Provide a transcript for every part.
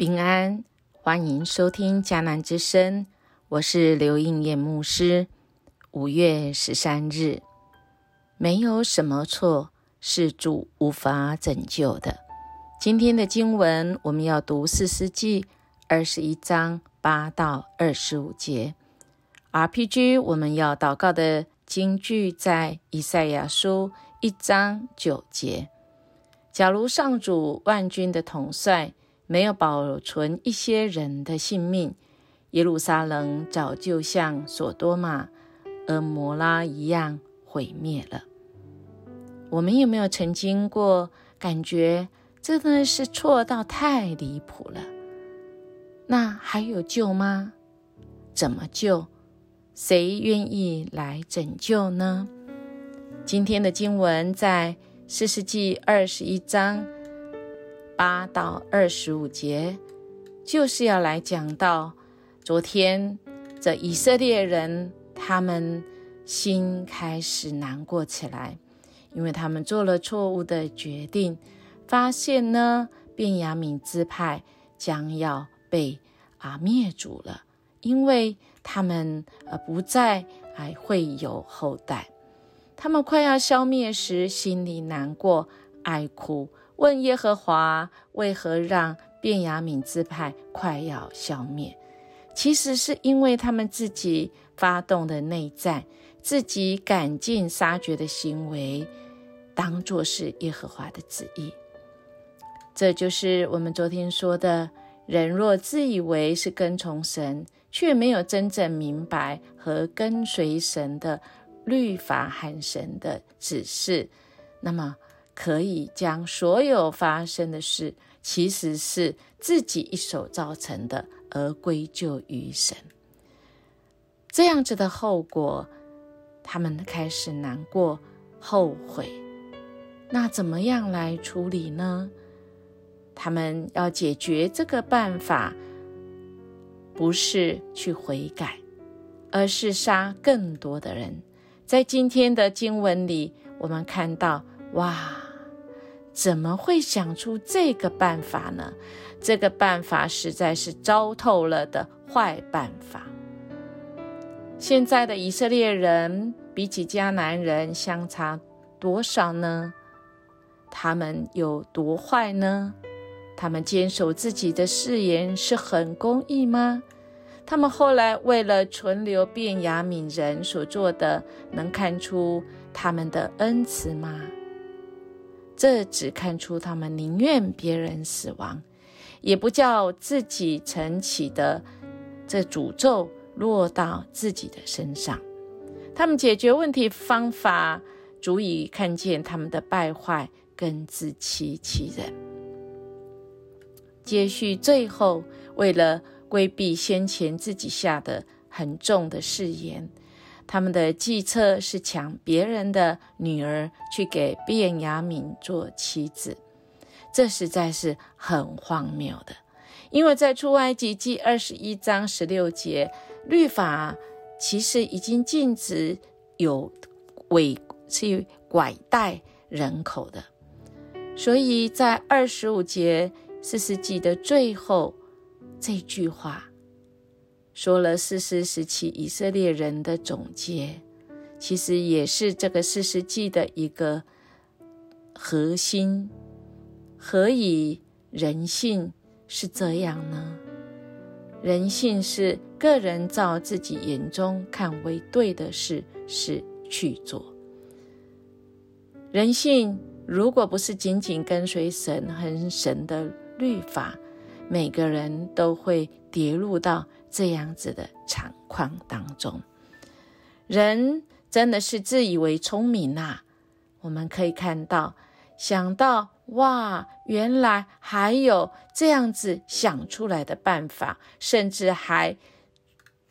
平安，欢迎收听迦南之声，我是刘应艳牧师。五月十三日，没有什么错是主无法拯救的。今天的经文，我们要读四世纪二十一章八到二十五节。RPG，我们要祷告的经句在以赛亚书一章九节。假如上主万军的统帅没有保存一些人的性命，耶路撒冷早就像索多玛、俄摩拉一样毁灭了。我们有没有曾经过感觉真的是错到太离谱了？那还有救吗？怎么救？谁愿意来拯救呢？今天的经文在。四世纪二十一章八到二十五节，就是要来讲到昨天这以色列人，他们心开始难过起来，因为他们做了错误的决定，发现呢，便雅悯支派将要被啊灭族了，因为他们呃不再还会有后代。他们快要消灭时，心里难过、哀哭，问耶和华为何让便雅悯支派快要消灭。其实是因为他们自己发动的内战，自己赶尽杀绝的行为，当作是耶和华的旨意。这就是我们昨天说的：人若自以为是跟从神，却没有真正明白和跟随神的。律法和神的指示，那么可以将所有发生的事，其实是自己一手造成的，而归咎于神。这样子的后果，他们开始难过、后悔。那怎么样来处理呢？他们要解决这个办法，不是去悔改，而是杀更多的人。在今天的经文里，我们看到，哇，怎么会想出这个办法呢？这个办法实在是糟透了的坏办法。现在的以色列人比起迦南人相差多少呢？他们有多坏呢？他们坚守自己的誓言是很公义吗？他们后来为了存留便雅悯人所做的，能看出他们的恩慈吗？这只看出他们宁愿别人死亡，也不叫自己承起的这诅咒落到自己的身上。他们解决问题方法，足以看见他们的败坏跟自欺欺人。接续最后，为了。规避先前自己下的很重的誓言，他们的计策是抢别人的女儿去给卞雅敏做妻子，这实在是很荒谬的。因为在出埃及记二十一章十六节，律法其实已经禁止有伪去拐带人口的，所以在二十五节四世纪的最后。这句话说了四世时期以色列人的总结，其实也是这个四世纪的一个核心。何以人性是这样呢？人性是个人照自己眼中看为对的事是去做。人性如果不是紧紧跟随神和神的律法。每个人都会跌入到这样子的惨况当中。人真的是自以为聪明呐！我们可以看到，想到哇，原来还有这样子想出来的办法，甚至还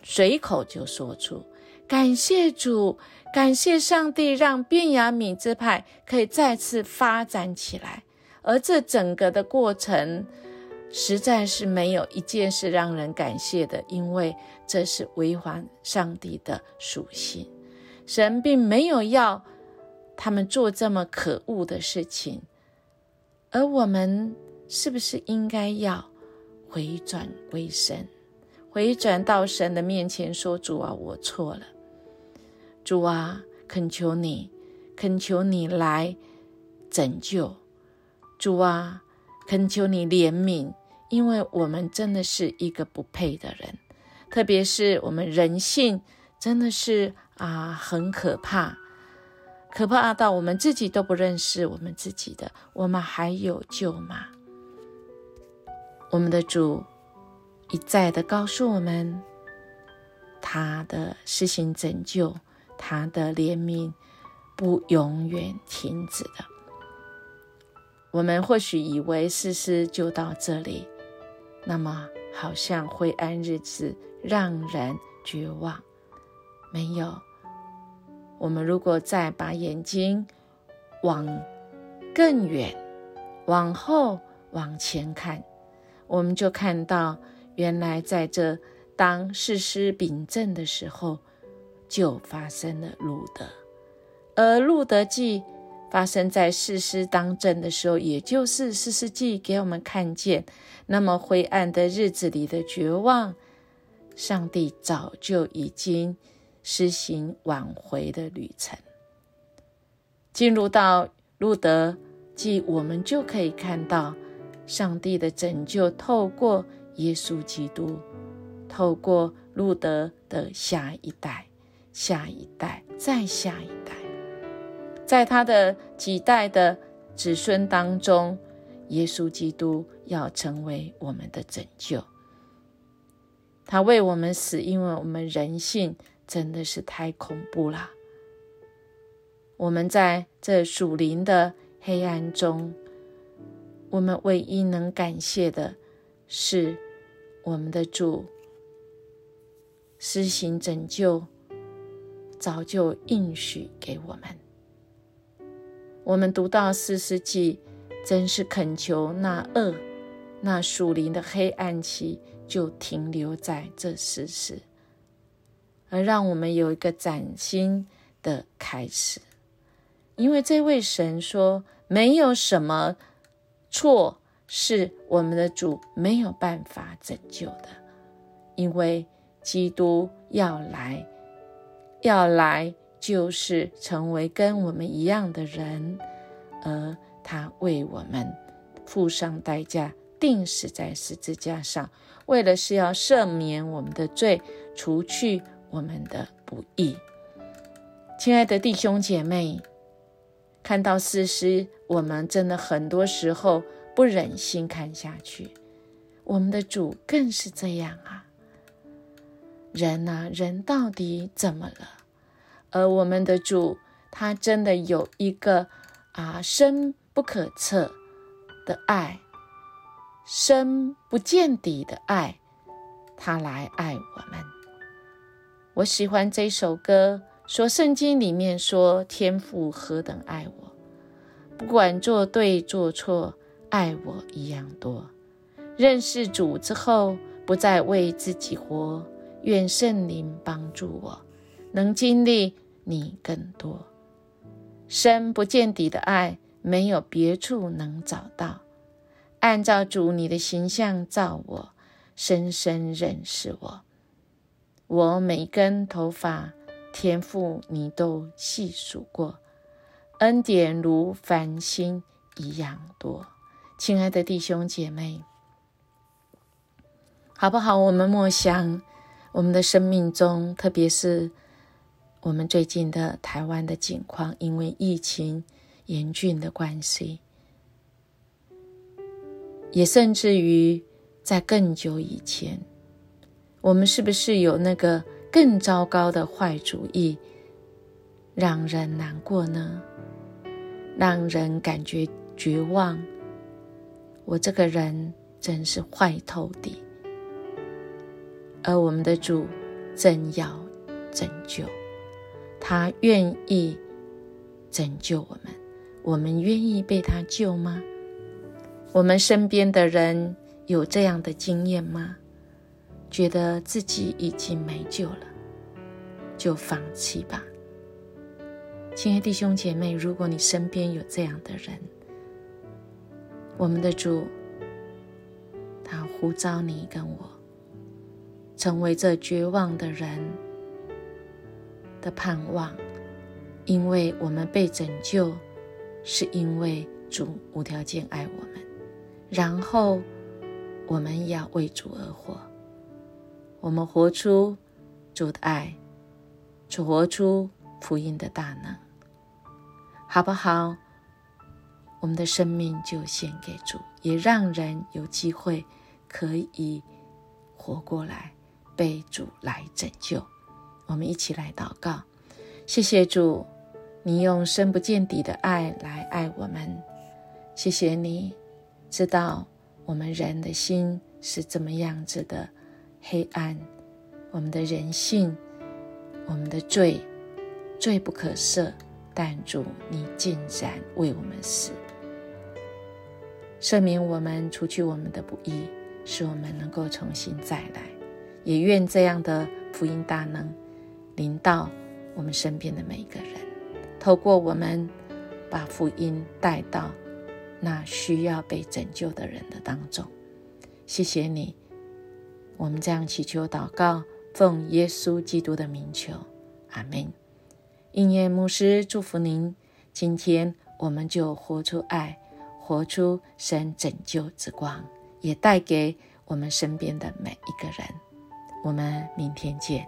随口就说出感谢主，感谢上帝，让便雅悯之派可以再次发展起来。而这整个的过程。实在是没有一件事让人感谢的，因为这是违反上帝的属性。神并没有要他们做这么可恶的事情，而我们是不是应该要回转归神，回转到神的面前说：“主啊，我错了。主啊，恳求你，恳求你来拯救。主啊，恳求你怜悯，因为我们真的是一个不配的人，特别是我们人性真的是啊，很可怕。”可怕到我们自己都不认识我们自己的，我们还有救吗？我们的主一再的告诉我们，他的施行拯救，他的怜悯不永远停止的。我们或许以为事事就到这里，那么好像灰暗日子让人绝望，没有。我们如果再把眼睛往更远、往后、往前看，我们就看到，原来在这当世师秉政的时候，就发生了路德。而路德记发生在世师当政的时候，也就是世师记给我们看见，那么灰暗的日子里的绝望，上帝早就已经。施行挽回的旅程，进入到路德记，我们就可以看到上帝的拯救，透过耶稣基督，透过路德的下一代、下一代、再下一，在他的几代的子孙当中，耶稣基督要成为我们的拯救。他为我们死，因为我们人性。真的是太恐怖了！我们在这属灵的黑暗中，我们唯一能感谢的是我们的主施行拯救，早就应许给我们。我们读到四世纪，真是恳求那恶、那属灵的黑暗期就停留在这四世。而让我们有一个崭新的开始，因为这位神说，没有什么错是我们的主没有办法拯救的，因为基督要来，要来就是成为跟我们一样的人，而他为我们付上代价，定死在十字架上，为了是要赦免我们的罪，除去。我们的不易，亲爱的弟兄姐妹，看到事实，我们真的很多时候不忍心看下去。我们的主更是这样啊！人呐，人到底怎么了？而我们的主，他真的有一个啊深不可测的爱，深不见底的爱，他来爱我们。我喜欢这首歌，说圣经里面说天父何等爱我，不管做对做错，爱我一样多。认识主之后，不再为自己活，愿圣灵帮助我，能经历你更多。深不见底的爱，没有别处能找到。按照主你的形象造我，深深认识我。我每根头发，天赋你都细数过，恩典如繁星一样多。亲爱的弟兄姐妹，好不好？我们默想我们的生命中，特别是我们最近的台湾的境况，因为疫情严峻的关系，也甚至于在更久以前。我们是不是有那个更糟糕的坏主意，让人难过呢？让人感觉绝望。我这个人真是坏透底。而我们的主正要拯救，他愿意拯救我们。我们愿意被他救吗？我们身边的人有这样的经验吗？觉得自己已经没救了，就放弃吧，亲爱弟兄姐妹。如果你身边有这样的人，我们的主他呼召你跟我，成为这绝望的人的盼望，因为我们被拯救，是因为主无条件爱我们。然后我们要为主而活，我们活出主的爱，主活出福音的大能，好不好？我们的生命就献给主，也让人有机会可以活过来，被主来拯救。我们一起来祷告，谢谢主，你用深不见底的爱来爱我们。谢谢你知道我们人的心是怎么样子的黑暗，我们的人性，我们的罪，罪不可赦。但主，你竟然为我们死。赦免我们，除去我们的不义，使我们能够重新再来。也愿这样的福音大能临到我们身边的每一个人，透过我们把福音带到那需要被拯救的人的当中。谢谢你，我们这样祈求祷告，奉耶稣基督的名求，阿门。应验牧师祝福您，今天我们就活出爱。活出神拯救之光，也带给我们身边的每一个人。我们明天见。